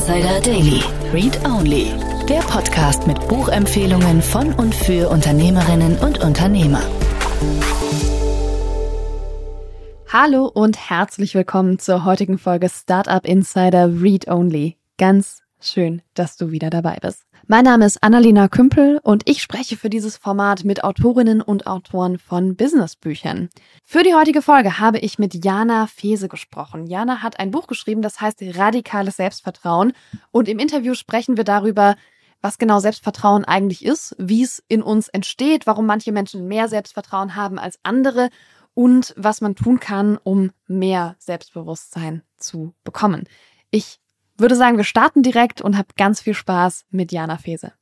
Insider Daily. Read Only. Der Podcast mit Buchempfehlungen von und für Unternehmerinnen und Unternehmer. Hallo und herzlich willkommen zur heutigen Folge Startup Insider Read Only. Ganz schön, dass du wieder dabei bist. Mein Name ist Annalena Kümpel und ich spreche für dieses Format mit Autorinnen und Autoren von Businessbüchern. Für die heutige Folge habe ich mit Jana Fese gesprochen. Jana hat ein Buch geschrieben, das heißt Radikales Selbstvertrauen und im Interview sprechen wir darüber, was genau Selbstvertrauen eigentlich ist, wie es in uns entsteht, warum manche Menschen mehr Selbstvertrauen haben als andere und was man tun kann, um mehr Selbstbewusstsein zu bekommen. Ich würde sagen, wir starten direkt und hab ganz viel Spaß mit Jana Fese.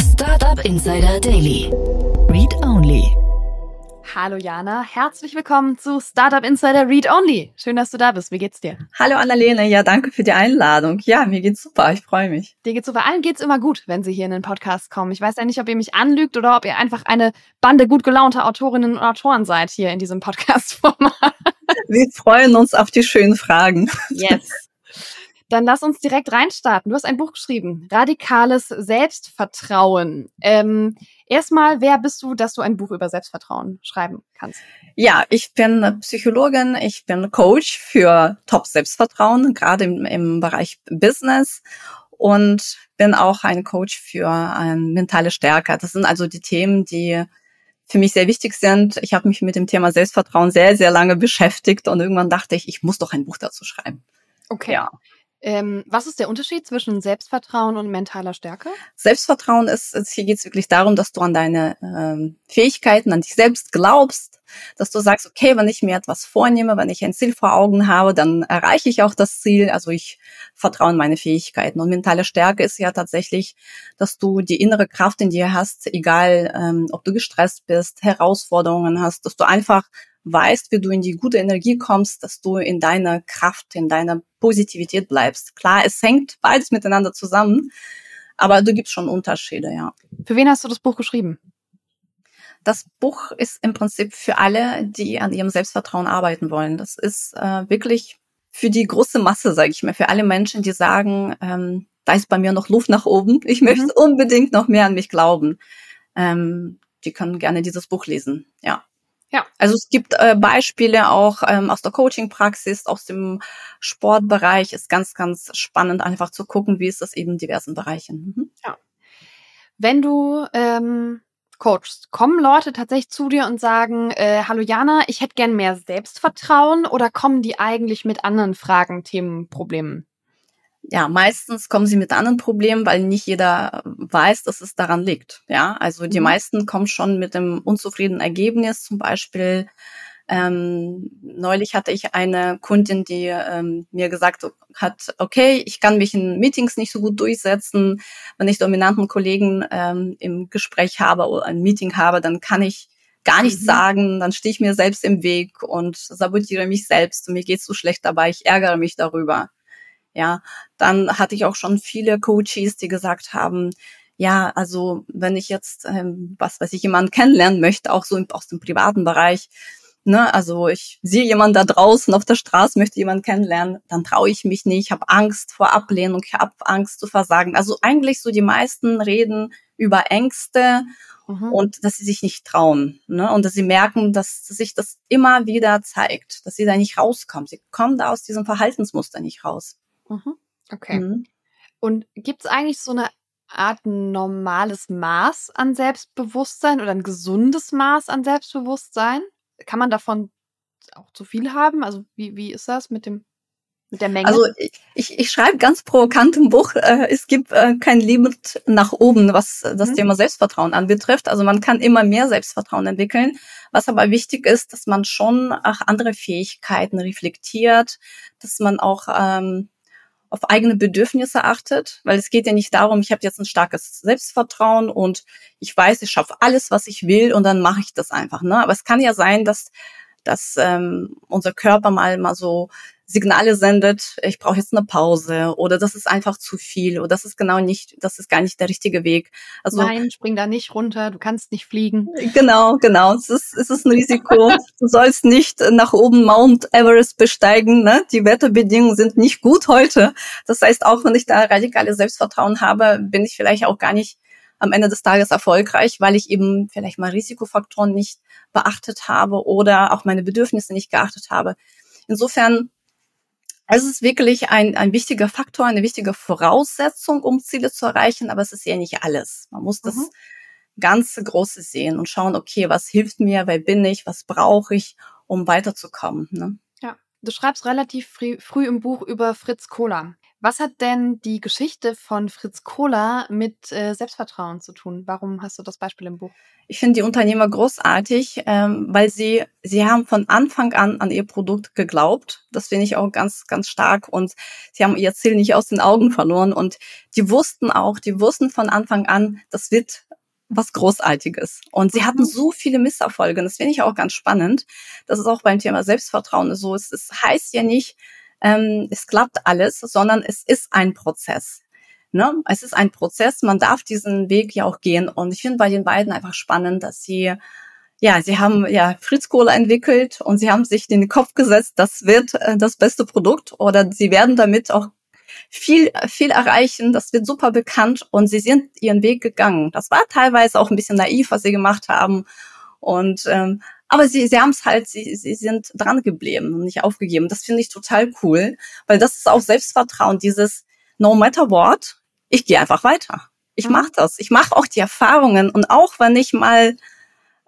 Startup Insider Daily. Read Only. Hallo Jana, herzlich willkommen zu Startup Insider Read Only. Schön, dass du da bist. Wie geht's dir? Hallo Annalene, ja, danke für die Einladung. Ja, mir geht's super, ich freue mich. Dir geht's super. Allen geht's immer gut, wenn sie hier in den Podcast kommen. Ich weiß ja nicht, ob ihr mich anlügt oder ob ihr einfach eine Bande gut gelaunter Autorinnen und Autoren seid hier in diesem Podcast-Format. Wir freuen uns auf die schönen Fragen. Yes. Dann lass uns direkt reinstarten. Du hast ein Buch geschrieben, Radikales Selbstvertrauen. Ähm, erstmal, wer bist du, dass du ein Buch über Selbstvertrauen schreiben kannst? Ja, ich bin Psychologin, ich bin Coach für Top-Selbstvertrauen, gerade im, im Bereich Business und bin auch ein Coach für eine mentale Stärke. Das sind also die Themen, die für mich sehr wichtig sind. Ich habe mich mit dem Thema Selbstvertrauen sehr, sehr lange beschäftigt und irgendwann dachte ich, ich muss doch ein Buch dazu schreiben. Okay. Ja. Ähm, was ist der Unterschied zwischen Selbstvertrauen und mentaler Stärke? Selbstvertrauen ist, hier geht es wirklich darum, dass du an deine ähm, Fähigkeiten, an dich selbst glaubst, dass du sagst, okay, wenn ich mir etwas vornehme, wenn ich ein Ziel vor Augen habe, dann erreiche ich auch das Ziel. Also ich vertraue in meine Fähigkeiten. Und mentale Stärke ist ja tatsächlich, dass du die innere Kraft in dir hast, egal ähm, ob du gestresst bist, Herausforderungen hast, dass du einfach weißt, wie du in die gute Energie kommst, dass du in deiner Kraft, in deiner Positivität bleibst. Klar, es hängt beides miteinander zusammen, aber du gibst schon Unterschiede, ja. Für wen hast du das Buch geschrieben? Das Buch ist im Prinzip für alle, die an ihrem Selbstvertrauen arbeiten wollen. Das ist äh, wirklich für die große Masse, sage ich mal, für alle Menschen, die sagen, ähm, da ist bei mir noch Luft nach oben. Ich mhm. möchte unbedingt noch mehr an mich glauben. Ähm, die können gerne dieses Buch lesen. Ja. Ja. Also es gibt äh, Beispiele auch ähm, aus der Coaching-Praxis, aus dem Sportbereich. Ist ganz, ganz spannend, einfach zu gucken, wie ist das eben in diversen Bereichen. Mhm. Ja. Wenn du ähm, coachst, kommen Leute tatsächlich zu dir und sagen, äh, hallo Jana, ich hätte gern mehr Selbstvertrauen oder kommen die eigentlich mit anderen Fragen, Themen, Problemen? Ja, meistens kommen sie mit anderen Problemen, weil nicht jeder weiß, dass es daran liegt. Ja, also die mhm. meisten kommen schon mit einem unzufriedenen Ergebnis. Zum Beispiel ähm, neulich hatte ich eine Kundin, die ähm, mir gesagt hat, okay, ich kann mich in Meetings nicht so gut durchsetzen. Wenn ich dominanten Kollegen ähm, im Gespräch habe oder ein Meeting habe, dann kann ich gar nichts mhm. sagen, dann stehe ich mir selbst im Weg und sabotiere mich selbst und mir geht's so schlecht dabei, ich ärgere mich darüber. Ja, dann hatte ich auch schon viele Coaches, die gesagt haben, ja, also wenn ich jetzt, ähm, was weiß ich, jemanden kennenlernen möchte, auch so aus dem privaten Bereich, ne, also ich sehe jemanden da draußen auf der Straße, möchte jemanden kennenlernen, dann traue ich mich nicht, habe Angst vor Ablehnung, ich habe Angst zu versagen. Also eigentlich so die meisten reden über Ängste mhm. und dass sie sich nicht trauen, ne, und dass sie merken, dass sich das immer wieder zeigt, dass sie da nicht rauskommen. Sie kommen da aus diesem Verhaltensmuster nicht raus. Mhm. Okay. Mhm. Und gibt es eigentlich so eine Art normales Maß an Selbstbewusstsein oder ein gesundes Maß an Selbstbewusstsein? Kann man davon auch zu viel haben? Also wie, wie ist das mit dem mit der Menge? Also ich, ich schreibe ganz provokant im Buch, äh, es gibt äh, kein Limit nach oben, was das mhm. Thema Selbstvertrauen anbetrifft. Also man kann immer mehr Selbstvertrauen entwickeln. Was aber wichtig ist, dass man schon auch andere Fähigkeiten reflektiert, dass man auch ähm, auf eigene Bedürfnisse achtet, weil es geht ja nicht darum, ich habe jetzt ein starkes Selbstvertrauen und ich weiß, ich schaffe alles, was ich will und dann mache ich das einfach. Ne? Aber es kann ja sein, dass dass ähm, unser Körper mal mal so Signale sendet, ich brauche jetzt eine Pause oder das ist einfach zu viel oder das ist genau nicht, das ist gar nicht der richtige Weg. Also Nein, spring da nicht runter, du kannst nicht fliegen. Genau, genau. Es ist, es ist ein Risiko. du sollst nicht nach oben Mount Everest besteigen. Ne? Die Wetterbedingungen sind nicht gut heute. Das heißt, auch wenn ich da radikale Selbstvertrauen habe, bin ich vielleicht auch gar nicht am Ende des Tages erfolgreich, weil ich eben vielleicht mal Risikofaktoren nicht beachtet habe oder auch meine Bedürfnisse nicht geachtet habe. Insofern es ist wirklich ein, ein wichtiger Faktor, eine wichtige Voraussetzung, um Ziele zu erreichen, aber es ist ja nicht alles. Man muss das mhm. ganze Große sehen und schauen, okay, was hilft mir, wer bin ich, was brauche ich, um weiterzukommen. Ne? Ja, du schreibst relativ früh, früh im Buch über Fritz Kohler. Was hat denn die Geschichte von Fritz Kohler mit äh, Selbstvertrauen zu tun? Warum hast du das Beispiel im Buch? Ich finde die Unternehmer großartig, ähm, weil sie sie haben von Anfang an an ihr Produkt geglaubt. Das finde ich auch ganz ganz stark und sie haben ihr Ziel nicht aus den Augen verloren und die wussten auch, die wussten von Anfang an, das wird was Großartiges. Und sie hatten mhm. so viele Misserfolge. Und das finde ich auch ganz spannend. Das ist auch beim Thema Selbstvertrauen so. Es, es heißt ja nicht, ähm, es klappt alles, sondern es ist ein Prozess. Ne? Es ist ein Prozess, man darf diesen Weg ja auch gehen. Und ich finde bei den beiden einfach spannend, dass sie, ja, sie haben ja Fritz Kohler entwickelt und sie haben sich in den Kopf gesetzt, das wird äh, das beste Produkt oder sie werden damit auch viel, viel erreichen. Das wird super bekannt und sie sind ihren Weg gegangen. Das war teilweise auch ein bisschen naiv, was sie gemacht haben. Und ähm, aber sie, sie haben es halt, sie, sie sind dran geblieben und nicht aufgegeben. Das finde ich total cool, weil das ist auch Selbstvertrauen, dieses No matter what, ich gehe einfach weiter. Ich mhm. mache das. Ich mache auch die Erfahrungen und auch wenn ich mal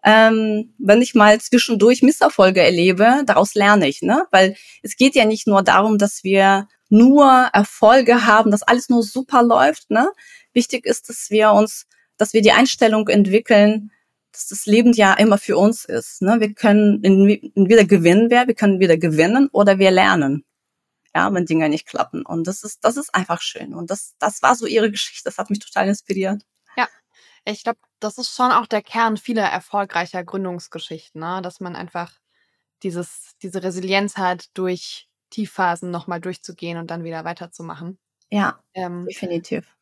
ähm, wenn ich mal zwischendurch Misserfolge erlebe, daraus lerne ich, ne? Weil es geht ja nicht nur darum, dass wir nur Erfolge haben, dass alles nur super läuft, ne? Wichtig ist, dass wir uns, dass wir die Einstellung entwickeln, dass das Leben ja immer für uns ist. Ne? Wir können entweder gewinnen wir, wir können wieder gewinnen oder wir lernen. Ja, wenn Dinge nicht klappen. Und das ist, das ist einfach schön. Und das, das war so ihre Geschichte. Das hat mich total inspiriert. Ja, ich glaube, das ist schon auch der Kern vieler erfolgreicher Gründungsgeschichten, ne? dass man einfach dieses, diese Resilienz hat, durch Tiefphasen nochmal durchzugehen und dann wieder weiterzumachen. Ja, ähm, definitiv.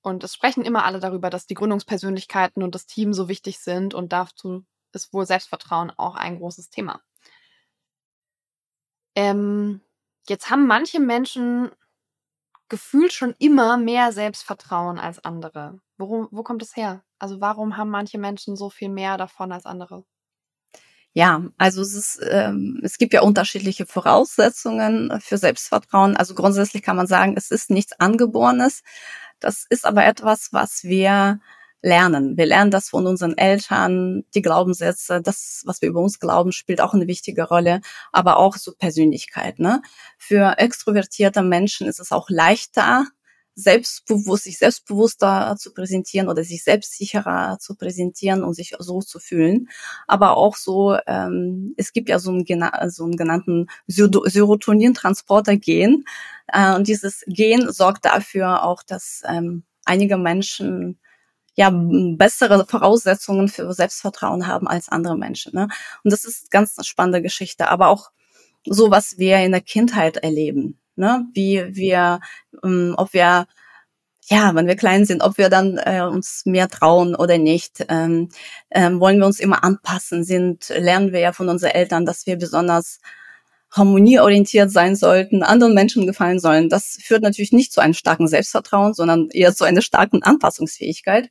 Und es sprechen immer alle darüber, dass die Gründungspersönlichkeiten und das Team so wichtig sind und dazu ist wohl Selbstvertrauen auch ein großes Thema. Ähm, jetzt haben manche Menschen gefühlt schon immer mehr Selbstvertrauen als andere. Worum, wo kommt es her? Also warum haben manche Menschen so viel mehr davon als andere? Ja, also es ist, ähm, es gibt ja unterschiedliche Voraussetzungen für Selbstvertrauen. Also grundsätzlich kann man sagen, es ist nichts Angeborenes. Das ist aber etwas, was wir lernen. Wir lernen das von unseren Eltern, die Glaubenssätze, das, was wir über uns glauben, spielt auch eine wichtige Rolle, aber auch so Persönlichkeit. Ne? Für extrovertierte Menschen ist es auch leichter, selbstbewusst, sich selbstbewusster zu präsentieren oder sich selbstsicherer zu präsentieren und sich so zu fühlen. Aber auch so, ähm, es gibt ja so einen, so einen genannten Serotonintransporter-Gen. Äh, und dieses Gen sorgt dafür auch, dass ähm, einige Menschen ja bessere Voraussetzungen für Selbstvertrauen haben als andere Menschen. Ne? Und das ist ganz eine spannende Geschichte. Aber auch so, was wir in der Kindheit erleben ne? wie wir, ähm, ob wir ja, wenn wir klein sind, ob wir dann äh, uns mehr trauen oder nicht. Ähm, ähm, wollen wir uns immer anpassen? Sind lernen wir ja von unseren Eltern, dass wir besonders harmonieorientiert sein sollten, anderen Menschen gefallen sollen. Das führt natürlich nicht zu einem starken Selbstvertrauen, sondern eher zu einer starken Anpassungsfähigkeit.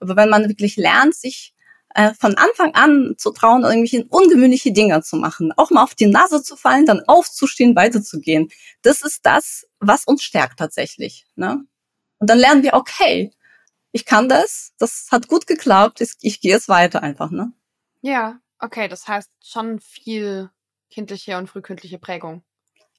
Aber wenn man wirklich lernt, sich äh, von Anfang an zu trauen, irgendwelche ungewöhnliche Dinge zu machen, auch mal auf die Nase zu fallen, dann aufzustehen, weiterzugehen. Das ist das, was uns stärkt tatsächlich. Ne? Und dann lernen wir, okay, ich kann das, das hat gut geklappt, ich, ich gehe es weiter einfach. Ne? Ja, okay, das heißt schon viel kindliche und frühkindliche Prägung.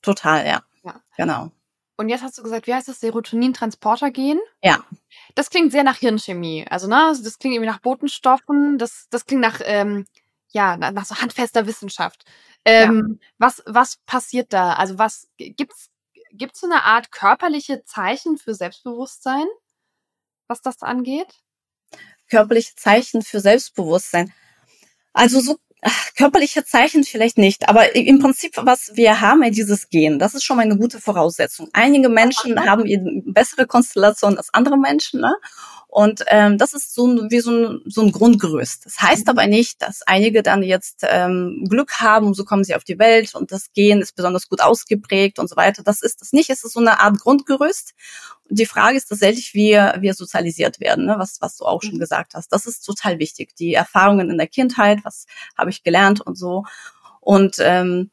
Total, ja. ja. Genau. Und jetzt hast du gesagt, wie heißt das? Serotonin-Transporter-Gen? Ja. Das klingt sehr nach Hirnchemie. Also, ne, das klingt irgendwie nach Botenstoffen. Das, das klingt nach, ähm, ja, nach so handfester Wissenschaft. Ähm, ja. Was, was passiert da? Also, was gibt's, gibt's so eine Art körperliche Zeichen für Selbstbewusstsein, was das angeht? Körperliche Zeichen für Selbstbewusstsein. Also so Körperliche Zeichen vielleicht nicht, aber im Prinzip, was wir haben, ja dieses Gen, das ist schon mal eine gute Voraussetzung. Einige Menschen haben eben bessere Konstellation als andere Menschen, ne? Und ähm, das ist so ein, wie so ein, so ein Grundgerüst. Das heißt mhm. aber nicht, dass einige dann jetzt ähm, Glück haben, so kommen sie auf die Welt und das Gen ist besonders gut ausgeprägt und so weiter. Das ist das nicht. Es ist so eine Art Grundgerüst. Und die Frage ist tatsächlich, wie wir sozialisiert werden, ne? was, was du auch schon mhm. gesagt hast. Das ist total wichtig. Die Erfahrungen in der Kindheit, was habe ich gelernt und so. Und ähm,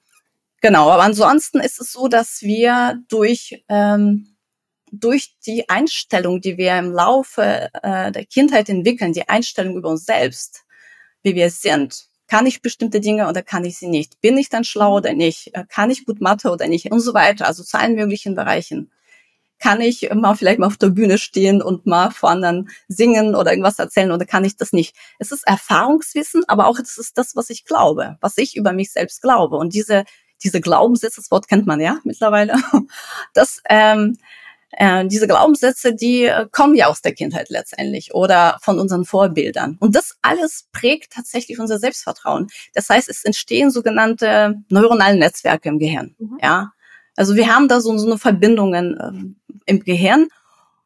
genau, aber ansonsten ist es so, dass wir durch ähm, durch die Einstellung, die wir im Laufe äh, der Kindheit entwickeln, die Einstellung über uns selbst, wie wir sind, kann ich bestimmte Dinge oder kann ich sie nicht? Bin ich dann schlau oder nicht? Äh, kann ich gut Mathe oder nicht? Und so weiter. Also zu allen möglichen Bereichen. Kann ich mal vielleicht mal auf der Bühne stehen und mal vor anderen singen oder irgendwas erzählen oder kann ich das nicht? Es ist Erfahrungswissen, aber auch es ist das, was ich glaube, was ich über mich selbst glaube. Und diese, diese Glaubenssätze, das Wort kennt man ja mittlerweile, das, ähm, äh, diese Glaubenssätze, die äh, kommen ja aus der Kindheit letztendlich oder von unseren Vorbildern. Und das alles prägt tatsächlich unser Selbstvertrauen. Das heißt, es entstehen sogenannte neuronale Netzwerke im Gehirn. Mhm. Ja, also wir haben da so, so eine Verbindungen äh, im Gehirn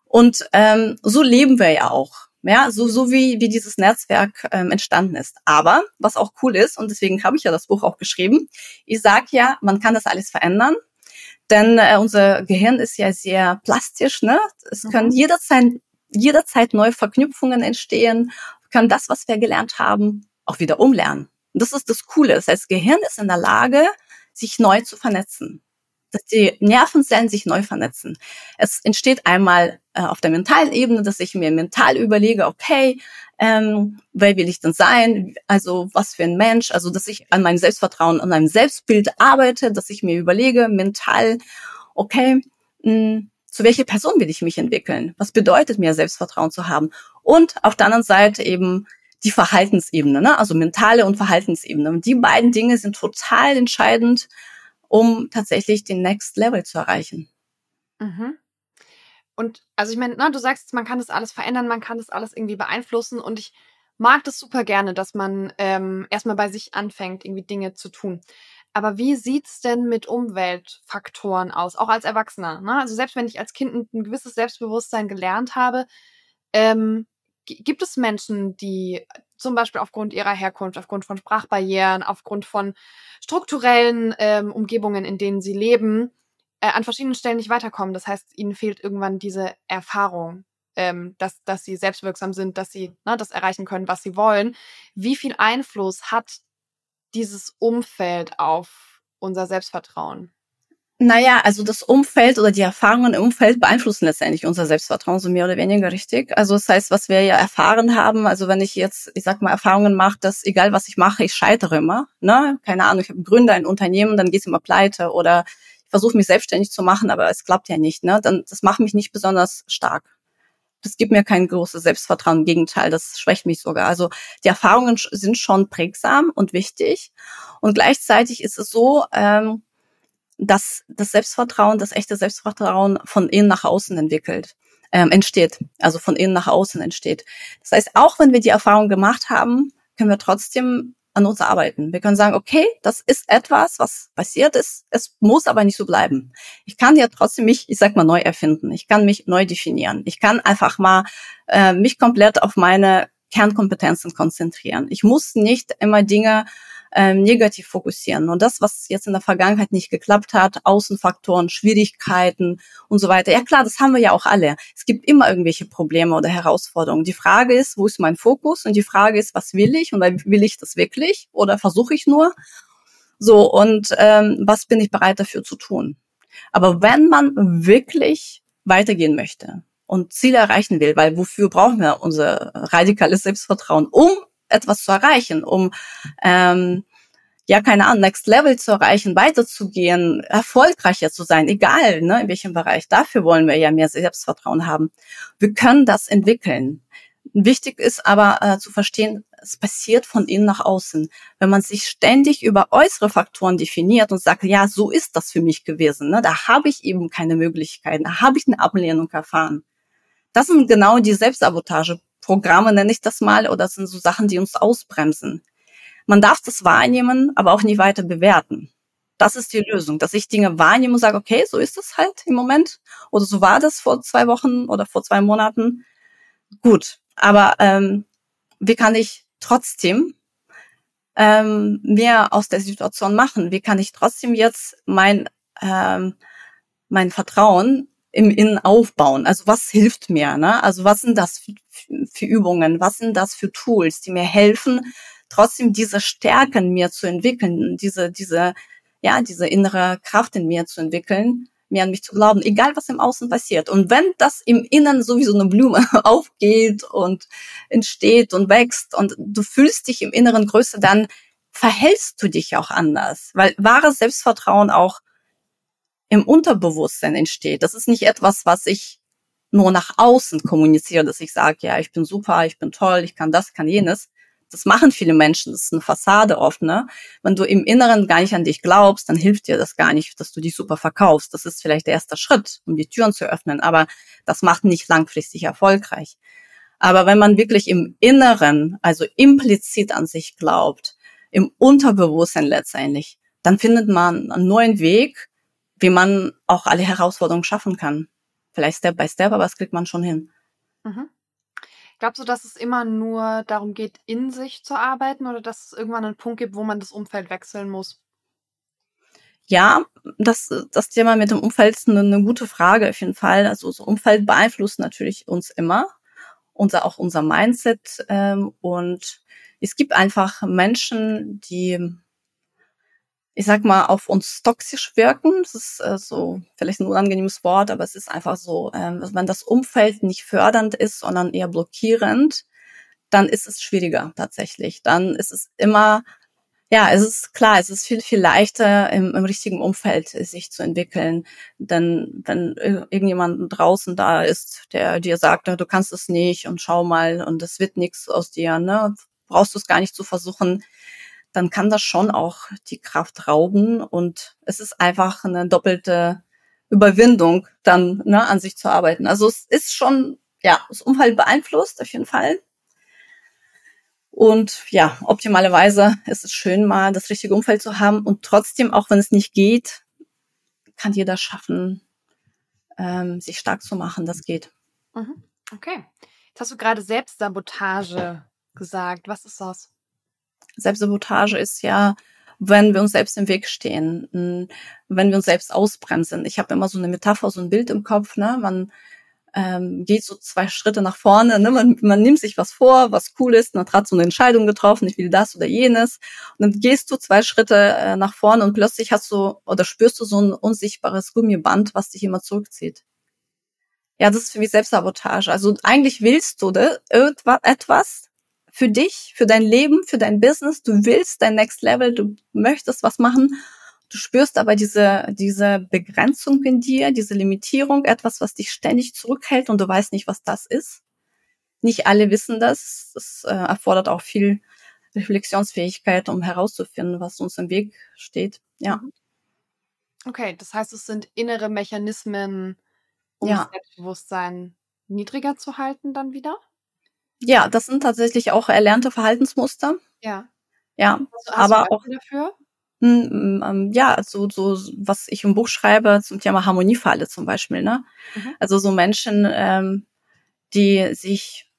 und ähm, so leben wir ja auch. Ja, so, so wie, wie dieses Netzwerk ähm, entstanden ist. Aber was auch cool ist, und deswegen habe ich ja das Buch auch geschrieben, ich sage ja, man kann das alles verändern. Denn äh, unser Gehirn ist ja sehr plastisch, ne? Es mhm. können jederzeit, jederzeit neue Verknüpfungen entstehen, können das, was wir gelernt haben, auch wieder umlernen. Und das ist das Coole. Das heißt, das Gehirn ist in der Lage, sich neu zu vernetzen dass die Nervenzellen sich neu vernetzen. Es entsteht einmal äh, auf der mentalen Ebene, dass ich mir mental überlege, okay, ähm, wer will ich denn sein? Also was für ein Mensch? Also dass ich an meinem Selbstvertrauen, an meinem Selbstbild arbeite, dass ich mir überlege, mental, okay, mh, hm, zu welcher Person will ich mich entwickeln? Was bedeutet mir Selbstvertrauen zu haben? Und auf der anderen Seite eben die Verhaltensebene, ne? also mentale und Verhaltensebene. Und die beiden Dinge sind total entscheidend um tatsächlich den Next Level zu erreichen. Mhm. Und also ich meine, na, du sagst, man kann das alles verändern, man kann das alles irgendwie beeinflussen und ich mag das super gerne, dass man ähm, erstmal bei sich anfängt, irgendwie Dinge zu tun. Aber wie sieht's denn mit Umweltfaktoren aus, auch als Erwachsener? Ne? Also selbst wenn ich als Kind ein, ein gewisses Selbstbewusstsein gelernt habe, ähm, gibt es Menschen, die zum Beispiel aufgrund ihrer Herkunft, aufgrund von Sprachbarrieren, aufgrund von strukturellen ähm, Umgebungen, in denen sie leben, äh, an verschiedenen Stellen nicht weiterkommen. Das heißt, ihnen fehlt irgendwann diese Erfahrung, ähm, dass, dass sie selbstwirksam sind, dass sie ne, das erreichen können, was sie wollen. Wie viel Einfluss hat dieses Umfeld auf unser Selbstvertrauen? Naja, also das Umfeld oder die Erfahrungen im Umfeld beeinflussen letztendlich unser Selbstvertrauen so mehr oder weniger richtig. Also das heißt, was wir ja erfahren haben, also wenn ich jetzt, ich sag mal, Erfahrungen mache, dass egal was ich mache, ich scheitere immer. Ne? Keine Ahnung, ich habe Gründer ein Unternehmen, dann geht's immer pleite oder ich versuche mich selbstständig zu machen, aber es klappt ja nicht. Ne? Dann das macht mich nicht besonders stark. Das gibt mir kein großes Selbstvertrauen. Im Gegenteil, das schwächt mich sogar. Also die Erfahrungen sind schon prägsam und wichtig. Und gleichzeitig ist es so, ähm, dass das Selbstvertrauen, das echte Selbstvertrauen von innen nach außen entwickelt, ähm, entsteht. Also von innen nach außen entsteht. Das heißt, auch wenn wir die Erfahrung gemacht haben, können wir trotzdem an uns arbeiten. Wir können sagen, okay, das ist etwas, was passiert ist. Es muss aber nicht so bleiben. Ich kann ja trotzdem mich, ich sag mal, neu erfinden. Ich kann mich neu definieren. Ich kann einfach mal äh, mich komplett auf meine Kernkompetenzen konzentrieren. Ich muss nicht immer Dinge ähm, negativ fokussieren. Und das, was jetzt in der Vergangenheit nicht geklappt hat, Außenfaktoren, Schwierigkeiten und so weiter. Ja klar, das haben wir ja auch alle. Es gibt immer irgendwelche Probleme oder Herausforderungen. Die Frage ist, wo ist mein Fokus? Und die Frage ist, was will ich? Und will ich das wirklich? Oder versuche ich nur? So, und ähm, was bin ich bereit dafür zu tun? Aber wenn man wirklich weitergehen möchte und Ziele erreichen will, weil wofür brauchen wir unser radikales Selbstvertrauen, um etwas zu erreichen, um ähm, ja, keine Ahnung, Next Level zu erreichen, weiterzugehen, erfolgreicher zu sein, egal ne, in welchem Bereich. Dafür wollen wir ja mehr Selbstvertrauen haben. Wir können das entwickeln. Wichtig ist aber äh, zu verstehen, es passiert von innen nach außen. Wenn man sich ständig über äußere Faktoren definiert und sagt, ja, so ist das für mich gewesen, ne, da habe ich eben keine Möglichkeiten, da habe ich eine Ablehnung erfahren. Das sind genau die Selbstsabotage Programme, nenne ich das mal, oder das sind so Sachen, die uns ausbremsen. Man darf das wahrnehmen, aber auch nicht weiter bewerten. Das ist die Lösung, dass ich Dinge wahrnehme und sage, okay, so ist es halt im Moment oder so war das vor zwei Wochen oder vor zwei Monaten. Gut, aber ähm, wie kann ich trotzdem ähm, mehr aus der Situation machen? Wie kann ich trotzdem jetzt mein ähm, mein Vertrauen im Innen aufbauen? Also was hilft mir? Ne? Also was sind das für Übungen? Was sind das für Tools, die mir helfen, trotzdem diese Stärken mir zu entwickeln, diese diese ja diese innere Kraft in mir zu entwickeln? mir an mich zu glauben, egal was im Außen passiert. Und wenn das im Inneren sowieso eine Blume aufgeht und entsteht und wächst und du fühlst dich im Inneren größer, dann verhältst du dich auch anders. Weil wahres Selbstvertrauen auch im Unterbewusstsein entsteht. Das ist nicht etwas, was ich nur nach außen kommuniziere, dass ich sage, ja, ich bin super, ich bin toll, ich kann das, kann jenes, das machen viele Menschen, das ist eine Fassade oft, ne? Wenn du im Inneren gar nicht an dich glaubst, dann hilft dir das gar nicht, dass du dich super verkaufst. Das ist vielleicht der erste Schritt, um die Türen zu öffnen, aber das macht nicht langfristig erfolgreich. Aber wenn man wirklich im Inneren, also implizit an sich glaubt, im Unterbewusstsein letztendlich, dann findet man einen neuen Weg, wie man auch alle Herausforderungen schaffen kann. Vielleicht Step by Step, aber das kriegt man schon hin. Mhm. Glaubst du, dass es immer nur darum geht, in sich zu arbeiten oder dass es irgendwann einen Punkt gibt, wo man das Umfeld wechseln muss? Ja, das, das Thema mit dem Umfeld ist eine, eine gute Frage auf jeden Fall. Also das Umfeld beeinflusst natürlich uns immer, unser, auch unser Mindset. Ähm, und es gibt einfach Menschen, die ich sag mal, auf uns toxisch wirken. Das ist äh, so vielleicht ein unangenehmes Wort, aber es ist einfach so, ähm, wenn das Umfeld nicht fördernd ist, sondern eher blockierend, dann ist es schwieriger tatsächlich. Dann ist es immer, ja, es ist klar, es ist viel, viel leichter im, im richtigen Umfeld sich zu entwickeln. Denn wenn irgendjemand draußen da ist, der dir sagt, du kannst es nicht und schau mal und es wird nichts aus dir, ne, brauchst du es gar nicht zu versuchen dann kann das schon auch die Kraft rauben und es ist einfach eine doppelte Überwindung, dann ne, an sich zu arbeiten. Also es ist schon, ja, das Umfeld beeinflusst auf jeden Fall. Und ja, optimalerweise ist es schön, mal das richtige Umfeld zu haben und trotzdem, auch wenn es nicht geht, kann jeder schaffen, ähm, sich stark zu machen. Das geht. Mhm. Okay. Jetzt hast du gerade Selbstsabotage gesagt. Was ist das? Selbstsabotage ist ja, wenn wir uns selbst im Weg stehen, wenn wir uns selbst ausbremsen. Ich habe immer so eine Metapher, so ein Bild im Kopf, ne? Man ähm, geht so zwei Schritte nach vorne, ne? man, man nimmt sich was vor, was cool ist, man hat so eine Entscheidung getroffen, ich will das oder jenes. Und dann gehst du zwei Schritte äh, nach vorne und plötzlich hast du oder spürst du so ein unsichtbares Gummiband, was dich immer zurückzieht. Ja, das ist für mich Selbstsabotage. Also eigentlich willst du de, irgendwas, etwas, für dich, für dein Leben, für dein Business. Du willst dein Next Level, du möchtest was machen. Du spürst aber diese, diese Begrenzung in dir, diese Limitierung, etwas, was dich ständig zurückhält und du weißt nicht, was das ist. Nicht alle wissen das. Es äh, erfordert auch viel Reflexionsfähigkeit, um herauszufinden, was uns im Weg steht. Ja. Okay, das heißt, es sind innere Mechanismen, um ja. Selbstbewusstsein niedriger zu halten dann wieder? Ja, das sind tatsächlich auch erlernte Verhaltensmuster. Ja. Ja, hast aber auch dafür? Hm, ähm, ja, so, so, was ich im Buch schreibe zum Thema Harmoniefalle zum Beispiel, ne? Mhm. Also so Menschen, ähm, die sich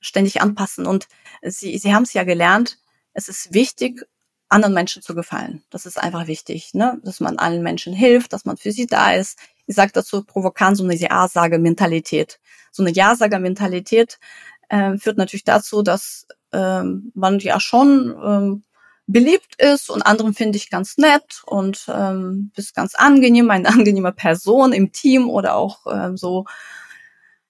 ständig anpassen und sie, sie haben es ja gelernt, es ist wichtig, anderen Menschen zu gefallen. Das ist einfach wichtig, ne? Dass man allen Menschen hilft, dass man für sie da ist. Ich sage dazu provokant so eine Ja-Sage-Mentalität. So eine Ja-Sager-Mentalität ähm, führt natürlich dazu, dass ähm, man ja schon ähm, beliebt ist und anderen finde ich ganz nett und ähm, bist ganz angenehm, eine angenehme Person im Team oder auch ähm, so.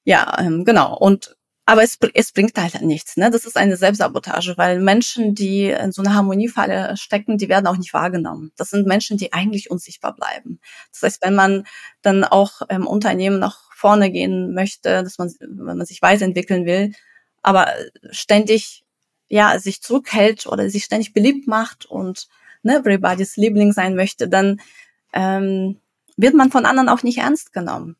Ja, ähm, genau. Und aber es, es bringt halt nichts. Ne? Das ist eine Selbstsabotage, weil Menschen, die in so einer Harmoniefalle stecken, die werden auch nicht wahrgenommen. Das sind Menschen, die eigentlich unsichtbar bleiben. Das heißt, wenn man dann auch im Unternehmen nach vorne gehen möchte, dass man, wenn man sich weiterentwickeln will, aber ständig ja sich zurückhält oder sich ständig beliebt macht und ne, everybody's Liebling sein möchte, dann ähm, wird man von anderen auch nicht ernst genommen.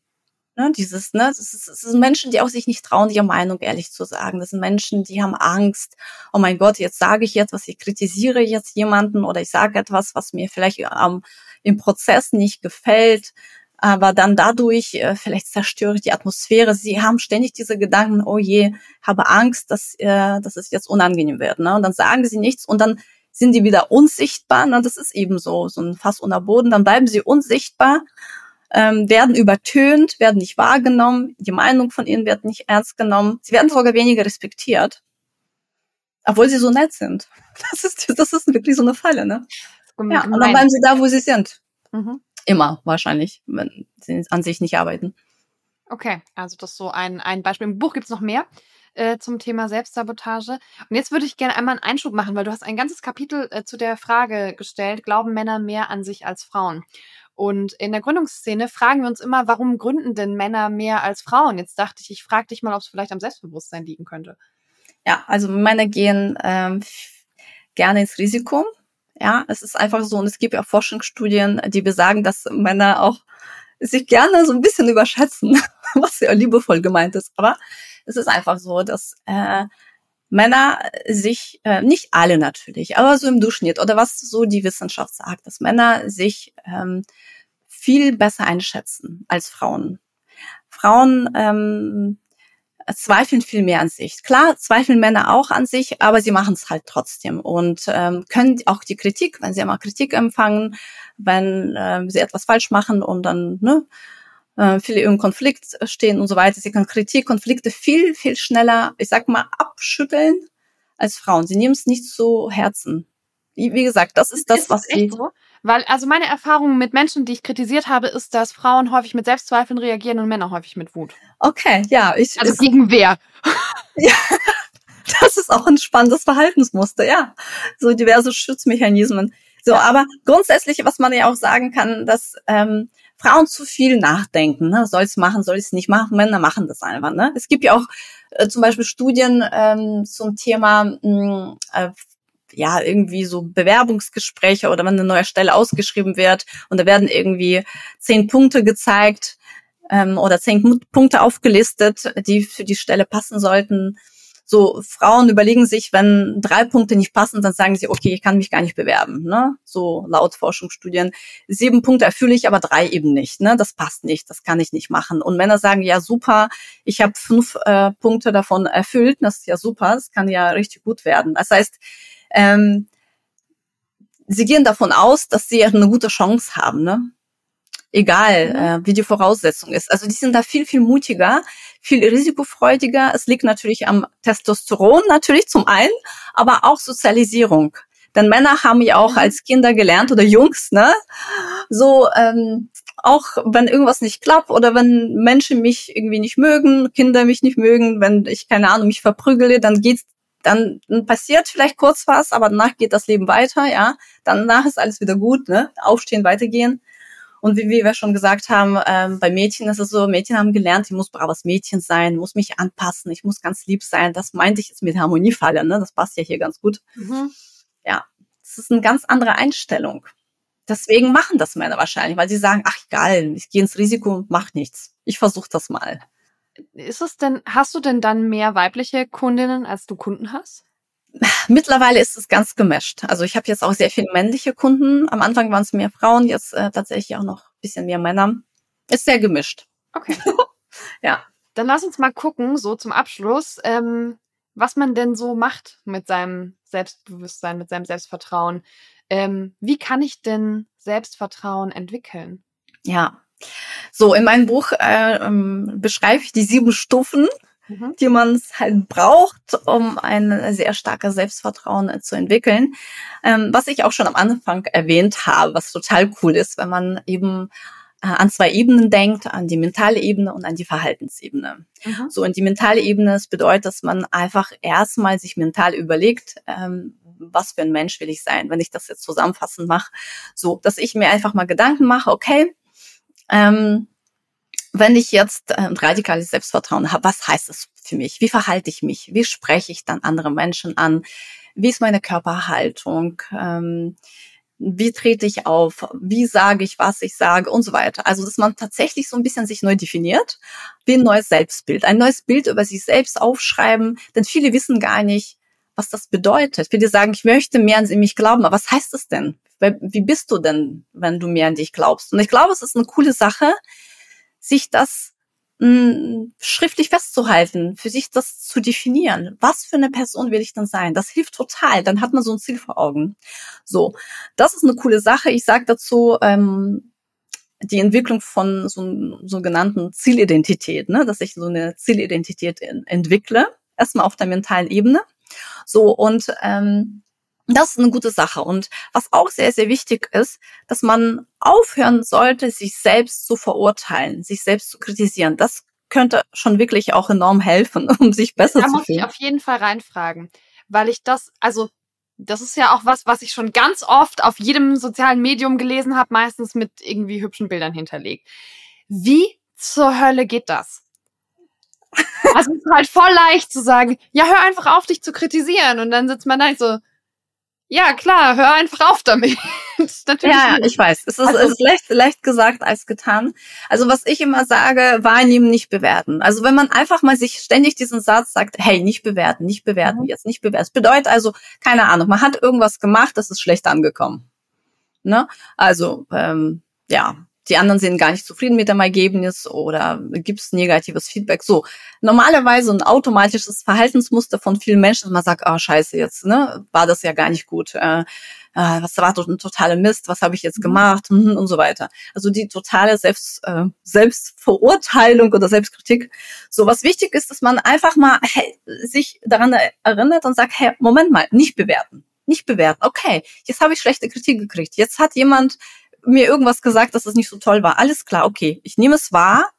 Ne, dieses, ne, das, ist, das sind Menschen, die auch sich nicht trauen, ihre Meinung ehrlich zu sagen. Das sind Menschen, die haben Angst. Oh mein Gott, jetzt sage ich jetzt, was ich kritisiere jetzt jemanden oder ich sage etwas, was mir vielleicht ähm, im Prozess nicht gefällt, aber dann dadurch äh, vielleicht zerstöre ich die Atmosphäre. Sie haben ständig diese Gedanken, oh je, habe Angst, dass, äh, dass es jetzt unangenehm wird. Ne? Und dann sagen sie nichts und dann sind die wieder unsichtbar. Ne? Das ist eben so, so ein Fass unter Boden. Dann bleiben sie unsichtbar ähm, werden übertönt, werden nicht wahrgenommen, die Meinung von ihnen wird nicht ernst genommen, sie werden sogar weniger respektiert, obwohl sie so nett sind. Das ist, das ist wirklich so eine Falle, ne? Ja, und dann bleiben sie da, wo sie sind. Mhm. Immer wahrscheinlich, wenn sie an sich nicht arbeiten. Okay, also das ist so ein, ein Beispiel. Im Buch gibt's noch mehr äh, zum Thema Selbstsabotage. Und jetzt würde ich gerne einmal einen Einschub machen, weil du hast ein ganzes Kapitel äh, zu der Frage gestellt, glauben Männer mehr an sich als Frauen? Und in der Gründungsszene fragen wir uns immer, warum gründen denn Männer mehr als Frauen? Jetzt dachte ich, ich frage dich mal, ob es vielleicht am Selbstbewusstsein liegen könnte. Ja, also Männer gehen ähm, gerne ins Risiko. Ja, es ist einfach so, und es gibt ja Forschungsstudien, die besagen, dass Männer auch sich gerne so ein bisschen überschätzen, was ja liebevoll gemeint ist. Aber es ist einfach so, dass äh, Männer sich, äh, nicht alle natürlich, aber so im Durchschnitt oder was so die Wissenschaft sagt, dass Männer sich ähm, viel besser einschätzen als Frauen. Frauen ähm, zweifeln viel mehr an sich. Klar, zweifeln Männer auch an sich, aber sie machen es halt trotzdem und ähm, können auch die Kritik, wenn sie einmal Kritik empfangen, wenn äh, sie etwas falsch machen und dann ne, äh, viele im Konflikt stehen und so weiter. Sie können Kritik, Konflikte viel, viel schneller, ich sag mal, abschütteln als Frauen. Sie nehmen es nicht zu Herzen. Wie, wie gesagt, das ist das, ist was sie. So? Weil, also meine Erfahrung mit Menschen, die ich kritisiert habe, ist, dass Frauen häufig mit Selbstzweifeln reagieren und Männer häufig mit Wut. Okay, ja. Ich, also gegen wer? ja, das ist auch ein spannendes Verhaltensmuster, ja. So diverse Schutzmechanismen. So, ja. aber grundsätzlich, was man ja auch sagen kann, dass ähm, Frauen zu viel nachdenken. Ne? Soll es machen, soll es nicht machen? Männer machen das einfach. Ne? Es gibt ja auch äh, zum Beispiel Studien ähm, zum Thema mh, hm, äh, ja, irgendwie so Bewerbungsgespräche oder wenn eine neue Stelle ausgeschrieben wird und da werden irgendwie zehn Punkte gezeigt ähm, oder zehn Punkte aufgelistet, die für die Stelle passen sollten so Frauen überlegen sich, wenn drei Punkte nicht passen, dann sagen sie, okay, ich kann mich gar nicht bewerben. Ne? So laut Forschungsstudien. Sieben Punkte erfülle ich, aber drei eben nicht. Ne? Das passt nicht, das kann ich nicht machen. Und Männer sagen, ja super, ich habe fünf äh, Punkte davon erfüllt, das ist ja super, das kann ja richtig gut werden. Das heißt, ähm, sie gehen davon aus, dass sie eine gute Chance haben. Ne? egal mhm. äh, wie die Voraussetzung ist. Also die sind da viel, viel mutiger, viel risikofreudiger. Es liegt natürlich am Testosteron natürlich zum einen, aber auch Sozialisierung. Denn Männer haben ja auch mhm. als Kinder gelernt oder Jungs, ne? So, ähm, auch wenn irgendwas nicht klappt oder wenn Menschen mich irgendwie nicht mögen, Kinder mich nicht mögen, wenn ich keine Ahnung mich verprügele, dann geht's dann, dann passiert vielleicht kurz was, aber danach geht das Leben weiter, ja. Danach ist alles wieder gut, ne? Aufstehen, weitergehen. Und wie, wie wir schon gesagt haben, ähm, bei Mädchen ist es so, Mädchen haben gelernt, ich muss braves Mädchen sein, muss mich anpassen, ich muss ganz lieb sein. Das meinte ich jetzt mit Harmoniefalle, ne? Das passt ja hier ganz gut. Mhm. Ja, das ist eine ganz andere Einstellung. Deswegen machen das Männer wahrscheinlich, weil sie sagen, ach egal, ich gehe ins Risiko, mach nichts. Ich versuche das mal. Ist es denn, hast du denn dann mehr weibliche Kundinnen, als du Kunden hast? Mittlerweile ist es ganz gemischt. Also ich habe jetzt auch sehr viele männliche Kunden. Am Anfang waren es mehr Frauen, jetzt äh, tatsächlich auch noch ein bisschen mehr Männer. Ist sehr gemischt. Okay. ja. Dann lass uns mal gucken, so zum Abschluss, ähm, was man denn so macht mit seinem Selbstbewusstsein, mit seinem Selbstvertrauen. Ähm, wie kann ich denn Selbstvertrauen entwickeln? Ja. So, in meinem Buch äh, ähm, beschreibe ich die sieben Stufen mhm. die man halt braucht, um ein sehr starkes Selbstvertrauen äh, zu entwickeln. Ähm, was ich auch schon am Anfang erwähnt habe, was total cool ist, wenn man eben äh, an zwei Ebenen denkt, an die mentale Ebene und an die Verhaltensebene. Mhm. So, und die mentale Ebene, das bedeutet, dass man einfach erstmal sich mental überlegt, ähm, was für ein Mensch will ich sein, wenn ich das jetzt zusammenfassend mache. So, dass ich mir einfach mal Gedanken mache, okay, ähm, wenn ich jetzt ein radikales Selbstvertrauen habe, was heißt das für mich? Wie verhalte ich mich? Wie spreche ich dann andere Menschen an? Wie ist meine Körperhaltung? Ähm, wie trete ich auf, wie sage ich, was ich sage und so weiter. Also, dass man tatsächlich so ein bisschen sich neu definiert, wie ein neues Selbstbild, ein neues Bild über sich selbst aufschreiben, denn viele wissen gar nicht, was das bedeutet. Viele sagen, ich möchte mehr an mich glauben, aber was heißt das denn? Wie bist du denn, wenn du mehr an dich glaubst? Und ich glaube, es ist eine coole Sache, sich das schriftlich festzuhalten, für sich das zu definieren. Was für eine Person will ich denn sein? Das hilft total. Dann hat man so ein Ziel vor Augen. So, das ist eine coole Sache. Ich sage dazu ähm, die Entwicklung von so einer sogenannten Zielidentität, ne? dass ich so eine Zielidentität entwickle. Erstmal auf der mentalen Ebene. So, und ähm, das ist eine gute Sache. Und was auch sehr, sehr wichtig ist, dass man aufhören sollte, sich selbst zu verurteilen, sich selbst zu kritisieren. Das könnte schon wirklich auch enorm helfen, um sich besser da zu fühlen. Da muss ich auf jeden Fall reinfragen, weil ich das, also das ist ja auch was, was ich schon ganz oft auf jedem sozialen Medium gelesen habe, meistens mit irgendwie hübschen Bildern hinterlegt. Wie zur Hölle geht das? Also es ist halt voll leicht zu sagen, ja, hör einfach auf, dich zu kritisieren. Und dann sitzt man da so, ja, klar, hör einfach auf damit. ja, nicht. ich weiß. Es ist, also, es ist leicht, leicht gesagt als getan. Also was ich immer sage, wahrnehmen, nicht bewerten. Also wenn man einfach mal sich ständig diesen Satz sagt, hey, nicht bewerten, nicht bewerten, mhm. jetzt nicht bewerten. Das bedeutet also, keine Ahnung, man hat irgendwas gemacht, das ist schlecht angekommen. Ne? Also, ähm, ja, die anderen sind gar nicht zufrieden mit dem Ergebnis oder gibt es negatives Feedback. So, normalerweise ein automatisches Verhaltensmuster von vielen Menschen, dass man sagt, ah, oh, scheiße, jetzt ne, war das ja gar nicht gut. Äh, äh, was war doch ein totaler Mist, was habe ich jetzt mhm. gemacht mhm, und so weiter. Also die totale Selbst, äh, Selbstverurteilung oder Selbstkritik. So, was wichtig ist, dass man einfach mal hey, sich daran erinnert und sagt, hey, Moment mal, nicht bewerten nicht bewerten. Okay, jetzt habe ich schlechte Kritik gekriegt. Jetzt hat jemand mir irgendwas gesagt, dass es nicht so toll war. Alles klar, okay, ich nehme es wahr,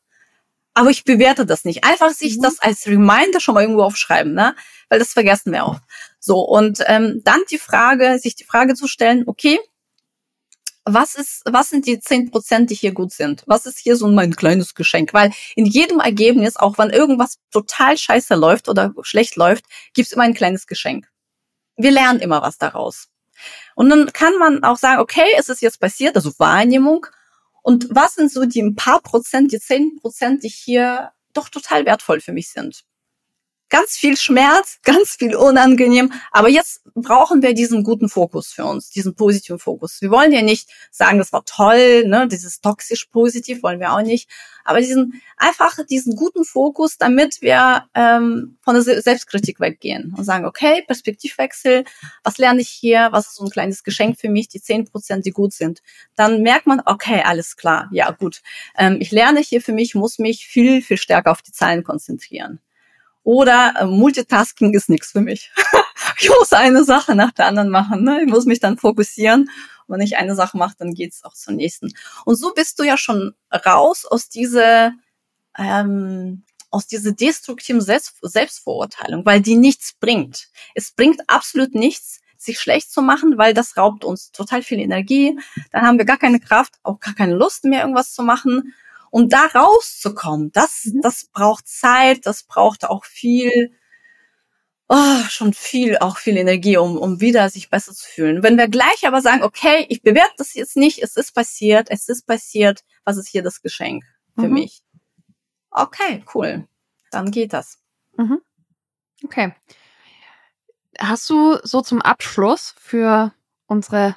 aber ich bewerte das nicht. Einfach sich mhm. das als Reminder schon mal irgendwo aufschreiben, ne? Weil das vergessen wir auch. So, und ähm, dann die Frage, sich die Frage zu stellen, okay, was ist, was sind die zehn Prozent, die hier gut sind? Was ist hier so mein kleines Geschenk? Weil in jedem Ergebnis, auch wenn irgendwas total scheiße läuft oder schlecht läuft, gibt's immer ein kleines Geschenk. Wir lernen immer was daraus. Und dann kann man auch sagen, okay, es ist jetzt passiert, also Wahrnehmung. Und was sind so die ein paar Prozent, die zehn Prozent, die hier doch total wertvoll für mich sind? Ganz viel Schmerz, ganz viel unangenehm. Aber jetzt brauchen wir diesen guten Fokus für uns, diesen positiven Fokus. Wir wollen ja nicht sagen, das war toll, ne, dieses toxisch positiv wollen wir auch nicht. Aber diesen einfach diesen guten Fokus, damit wir ähm, von der Selbstkritik weggehen und sagen, okay, Perspektivwechsel, was lerne ich hier? Was ist so ein kleines Geschenk für mich? Die zehn Prozent, die gut sind. Dann merkt man, okay, alles klar, ja gut. Ähm, ich lerne hier für mich, muss mich viel viel stärker auf die Zahlen konzentrieren. Oder äh, Multitasking ist nichts für mich. ich muss eine Sache nach der anderen machen. Ne? Ich muss mich dann fokussieren. Wenn ich eine Sache mache, dann geht's auch zur nächsten. Und so bist du ja schon raus aus dieser ähm, aus dieser destruktiven Selbst Selbstverurteilung, weil die nichts bringt. Es bringt absolut nichts, sich schlecht zu machen, weil das raubt uns total viel Energie. Dann haben wir gar keine Kraft, auch gar keine Lust mehr, irgendwas zu machen um da rauszukommen, das, mhm. das braucht Zeit, das braucht auch viel, oh, schon viel, auch viel Energie, um, um wieder sich besser zu fühlen. Wenn wir gleich aber sagen, okay, ich bewerte das jetzt nicht, es ist passiert, es ist passiert, was ist hier das Geschenk für mhm. mich? Okay, cool. Dann geht das. Mhm. Okay. Hast du so zum Abschluss für unsere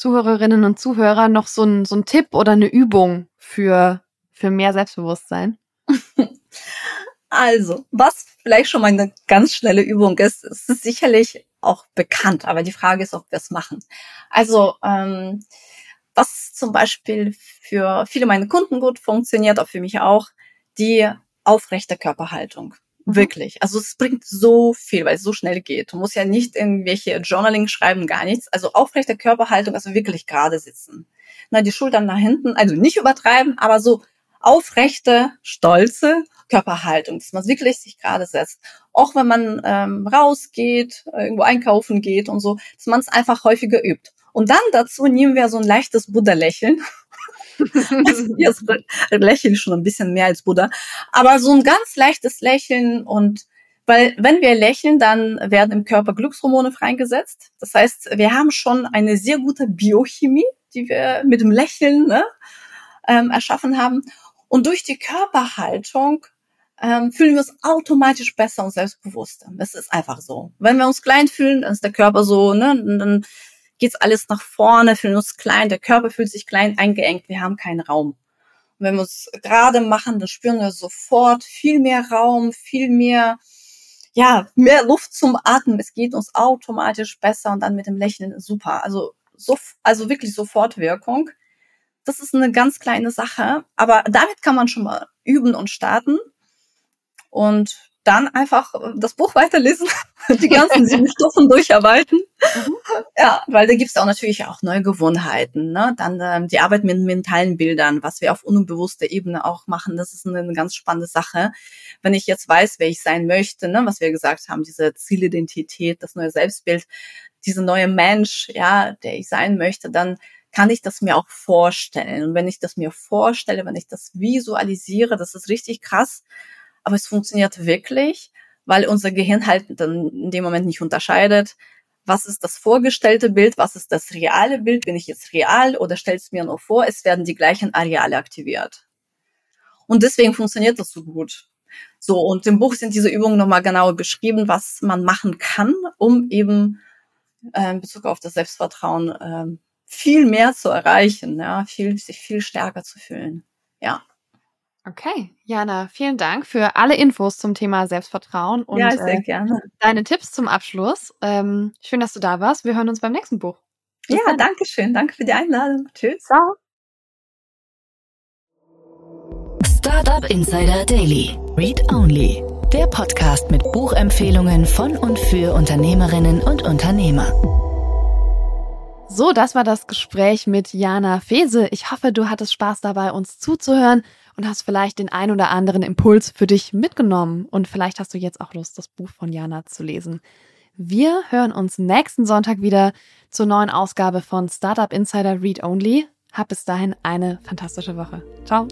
Zuhörerinnen und Zuhörer noch so ein, so Tipp oder eine Übung für, für mehr Selbstbewusstsein? Also, was vielleicht schon mal eine ganz schnelle Übung ist, ist sicherlich auch bekannt, aber die Frage ist, ob wir es machen. Also, ähm, was zum Beispiel für viele meiner Kunden gut funktioniert, auch für mich auch, die aufrechte Körperhaltung. Mhm. Wirklich. Also es bringt so viel, weil es so schnell geht. Du musst ja nicht irgendwelche Journaling schreiben, gar nichts. Also aufrechte Körperhaltung, also wirklich gerade sitzen. Na, die Schultern nach hinten, also nicht übertreiben, aber so aufrechte, stolze Körperhaltung, dass man wirklich sich gerade setzt. Auch wenn man ähm, rausgeht, irgendwo einkaufen geht und so, dass man es einfach häufiger übt. Und dann dazu nehmen wir so ein leichtes Buddha-Lächeln also jetzt lächeln schon ein bisschen mehr als Buddha. Aber so ein ganz leichtes Lächeln und Weil wenn wir lächeln, dann werden im Körper Glückshormone freigesetzt. Das heißt, wir haben schon eine sehr gute Biochemie, die wir mit dem Lächeln ne, ähm, erschaffen haben. Und durch die Körperhaltung ähm, fühlen wir uns automatisch besser und selbstbewusster. Das ist einfach so. Wenn wir uns klein fühlen, dann ist der Körper so, ne, dann geht's alles nach vorne, fühlen uns klein, der Körper fühlt sich klein, eingeengt, wir haben keinen Raum. Und wenn wir uns gerade machen, dann spüren wir sofort viel mehr Raum, viel mehr, ja, mehr Luft zum Atmen. Es geht uns automatisch besser und dann mit dem Lächeln super. Also, so, also wirklich Sofortwirkung. Das ist eine ganz kleine Sache, aber damit kann man schon mal üben und starten und dann einfach das Buch weiterlesen, die ganzen sieben Stufen durcharbeiten. Mhm. Ja, weil da gibt's auch natürlich auch neue Gewohnheiten. Ne? Dann ähm, die Arbeit mit mentalen Bildern, was wir auf unbewusster Ebene auch machen, das ist eine, eine, ganz spannende Sache. Wenn ich jetzt weiß, wer ich sein möchte, ne, was wir gesagt haben, diese Zielidentität, das neue Selbstbild, diese neue Mensch, ja, der ich sein möchte, dann kann ich das mir auch vorstellen. Und wenn ich das mir vorstelle, wenn ich das visualisiere, das ist richtig krass, aber es funktioniert wirklich, weil unser Gehirn halt dann in dem Moment nicht unterscheidet, was ist das vorgestellte Bild, was ist das reale Bild, bin ich jetzt real oder stell es mir nur vor, es werden die gleichen Areale aktiviert. Und deswegen funktioniert das so gut. So, und im Buch sind diese Übungen nochmal genau beschrieben, was man machen kann, um eben äh, in Bezug auf das Selbstvertrauen äh, viel mehr zu erreichen, ja, viel, sich viel stärker zu fühlen. Ja. Okay, Jana, vielen Dank für alle Infos zum Thema Selbstvertrauen und ja, sehr äh, gerne. deine Tipps zum Abschluss. Ähm, schön, dass du da warst. Wir hören uns beim nächsten Buch. Bis ja, dann. danke schön. Danke für die Einladung. Tschüss. Ciao. Startup Insider Daily. Read Only. Der Podcast mit Buchempfehlungen von und für Unternehmerinnen und Unternehmer. So, das war das Gespräch mit Jana Fese. Ich hoffe, du hattest Spaß dabei, uns zuzuhören und hast vielleicht den ein oder anderen Impuls für dich mitgenommen. Und vielleicht hast du jetzt auch Lust, das Buch von Jana zu lesen. Wir hören uns nächsten Sonntag wieder zur neuen Ausgabe von Startup Insider Read Only. Hab bis dahin eine fantastische Woche. Ciao.